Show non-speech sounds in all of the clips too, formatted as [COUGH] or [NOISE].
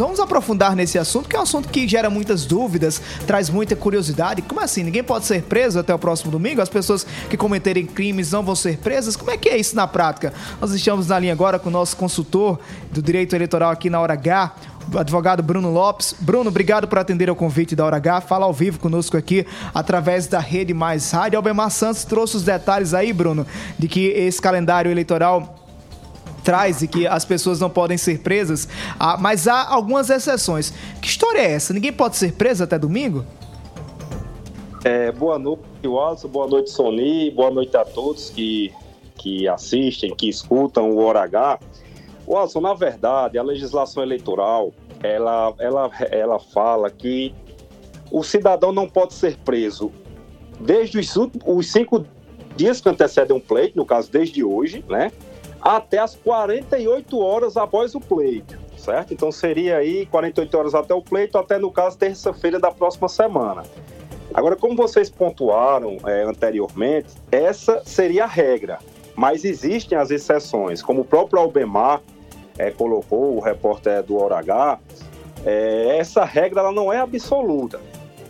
Vamos aprofundar nesse assunto, que é um assunto que gera muitas dúvidas, traz muita curiosidade. Como assim? Ninguém pode ser preso até o próximo domingo? As pessoas que cometerem crimes não vão ser presas? Como é que é isso na prática? Nós estamos na linha agora com o nosso consultor do direito eleitoral aqui na Hora H, o advogado Bruno Lopes. Bruno, obrigado por atender ao convite da Hora H. Fala ao vivo conosco aqui através da Rede Mais Rádio. Albemar Santos trouxe os detalhes aí, Bruno, de que esse calendário eleitoral e que as pessoas não podem ser presas, ah, mas há algumas exceções. Que história é essa? Ninguém pode ser preso até domingo? É, boa noite, Wallace, boa noite, Sony, boa noite a todos que, que assistem, que escutam o Hora H. Watson, na verdade, a legislação eleitoral, ela, ela, ela fala que o cidadão não pode ser preso desde os, os cinco dias que antecedem um pleito, no caso desde hoje, né? Até as 48 horas após o pleito, certo? Então seria aí 48 horas até o pleito, até no caso terça-feira da próxima semana. Agora, como vocês pontuaram é, anteriormente, essa seria a regra, mas existem as exceções, como o próprio Albemar é, colocou, o repórter do Hora H, é, essa regra ela não é absoluta,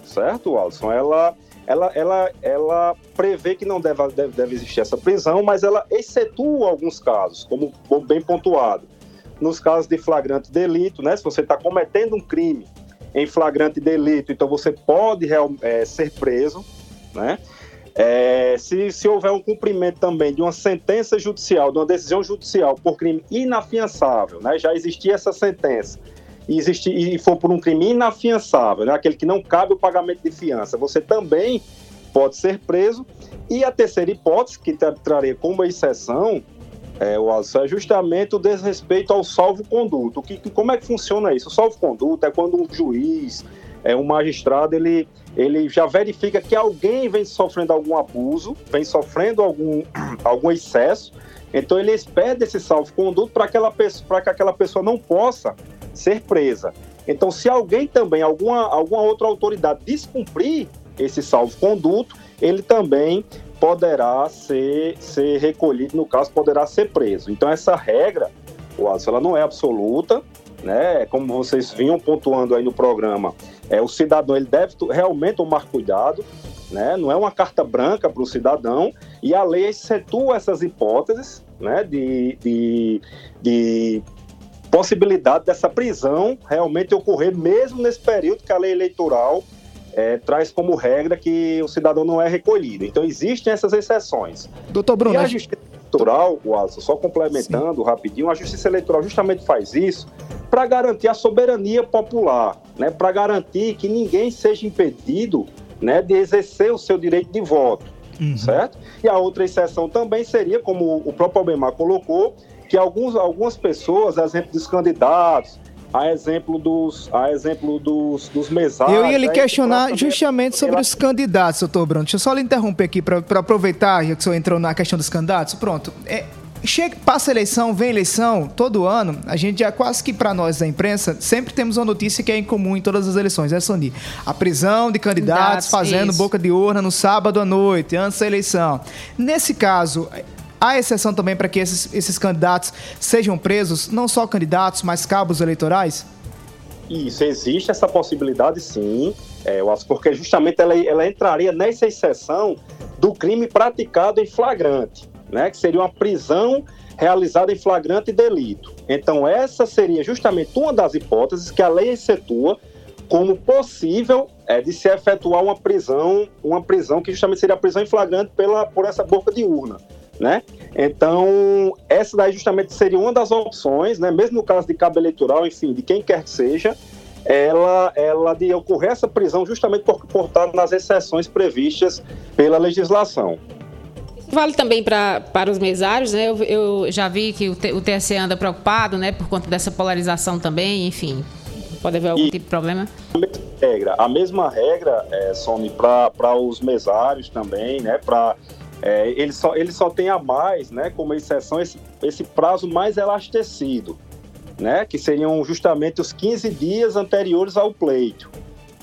certo, Alisson? Ela ela, ela, ela prevê que não deve, deve, deve existir essa prisão, mas ela excetua alguns casos, como bem pontuado. Nos casos de flagrante delito, né, se você está cometendo um crime em flagrante delito, então você pode é, ser preso, né? É, se, se houver um cumprimento também de uma sentença judicial, de uma decisão judicial por crime inafiançável, né? já existia essa sentença, e, existir, e for por um crime inafiançável, né, aquele que não cabe o pagamento de fiança, você também pode ser preso. E a terceira hipótese, que traria como exceção, é, o é justamente o desrespeito ao salvo-conduto. Que, que, como é que funciona isso? O salvo-conduto é quando um juiz, é, um magistrado, ele, ele já verifica que alguém vem sofrendo algum abuso, vem sofrendo algum, [CLEARS THROAT] algum excesso, então ele expede esse salvo-conduto para que aquela pessoa não possa ser presa. Então, se alguém também, alguma, alguma outra autoridade descumprir esse salvo-conduto, ele também poderá ser, ser recolhido, no caso, poderá ser preso. Então, essa regra, Watson, ela não é absoluta, né? Como vocês vinham pontuando aí no programa, é, o cidadão ele deve realmente tomar cuidado, né? Não é uma carta branca para o cidadão, e a lei excetua essas hipóteses, né? De, de, de possibilidade dessa prisão realmente ocorrer mesmo nesse período que a lei eleitoral é, traz como regra que o cidadão não é recolhido. Então existem essas exceções. Doutor Bruno, e a justiça eleitoral, Alisson, só complementando Sim. rapidinho, a justiça eleitoral justamente faz isso para garantir a soberania popular, né, para garantir que ninguém seja impedido né, de exercer o seu direito de voto. Uhum. Certo? E a outra exceção também seria, como o próprio Albemar colocou, que alguns, algumas pessoas, a exemplo dos candidatos, a exemplo dos, a exemplo dos, dos mesários... Eu ia lhe questionar justamente sobre os candidatos, doutor Bruno. Deixa eu só lhe interromper aqui para aproveitar, já que o senhor entrou na questão dos candidatos. Pronto. É, chega, passa a eleição, vem eleição, todo ano, a gente já quase que para nós da imprensa, sempre temos uma notícia que é incomum em todas as eleições, é Sony. A prisão de candidatos, candidatos fazendo isso. boca de urna no sábado à noite, antes da eleição. Nesse caso, Há exceção também para que esses, esses candidatos sejam presos, não só candidatos, mas cabos eleitorais? Isso, existe essa possibilidade sim, é, porque justamente ela, ela entraria nessa exceção do crime praticado em flagrante, né, que seria uma prisão realizada em flagrante delito. Então, essa seria justamente uma das hipóteses que a lei excetua como possível é, de se efetuar uma prisão, uma prisão que justamente seria a prisão em flagrante pela, por essa boca de urna né? Então, essa daí justamente seria uma das opções, né? Mesmo no caso de cabo eleitoral, enfim, de quem quer que seja, ela, ela de ocorrer essa prisão justamente por, por estar nas exceções previstas pela legislação. Vale também pra, para os mesários, né? Eu, eu já vi que o, o TSE anda preocupado, né? Por conta dessa polarização também, enfim. Pode haver algum e tipo de problema? A mesma regra, a mesma regra é, some para os mesários também, né? Para é, ele, só, ele só tem a mais, né, como exceção, esse, esse prazo mais elastecido, né, que seriam justamente os 15 dias anteriores ao pleito.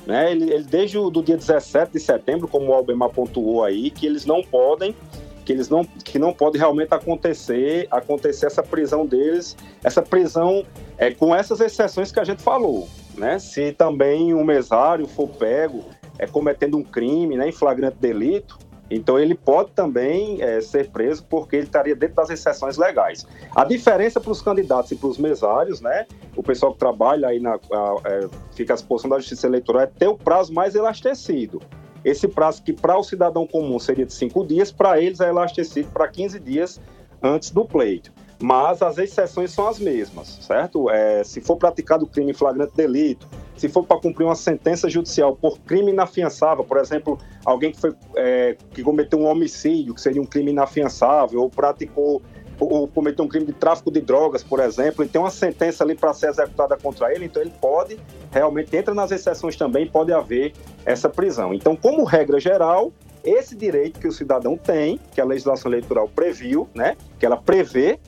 Né, ele, ele desde o do dia 17 de setembro, como o Albemar pontuou aí, que eles não podem que eles não que não pode realmente acontecer acontecer essa prisão deles, essa prisão é com essas exceções que a gente falou, né? Se também um mesário for pego é, cometendo um crime, né, em flagrante delito, então ele pode também é, ser preso porque ele estaria dentro das exceções legais. A diferença para os candidatos e para os mesários, né? O pessoal que trabalha aí na a, é, fica à disposição da Justiça Eleitoral é ter o prazo mais elastecido. Esse prazo que para o cidadão comum seria de cinco dias, para eles é elastecido para 15 dias antes do pleito. Mas as exceções são as mesmas, certo? É, se for praticado crime flagrante delito, se for para cumprir uma sentença judicial por crime inafiançável, por exemplo, alguém que, foi, é, que cometeu um homicídio, que seria um crime inafiançável, ou praticou ou cometeu um crime de tráfico de drogas, por exemplo, e tem uma sentença ali para ser executada contra ele, então ele pode, realmente entra nas exceções também, pode haver essa prisão. Então, como regra geral, esse direito que o cidadão tem, que a legislação eleitoral previu, né, que ela prevê,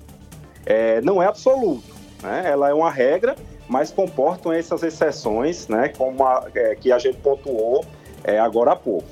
é, não é absoluto. Né? Ela é uma regra mas comportam essas exceções, né, como a, é, que a gente pontuou é, agora há pouco.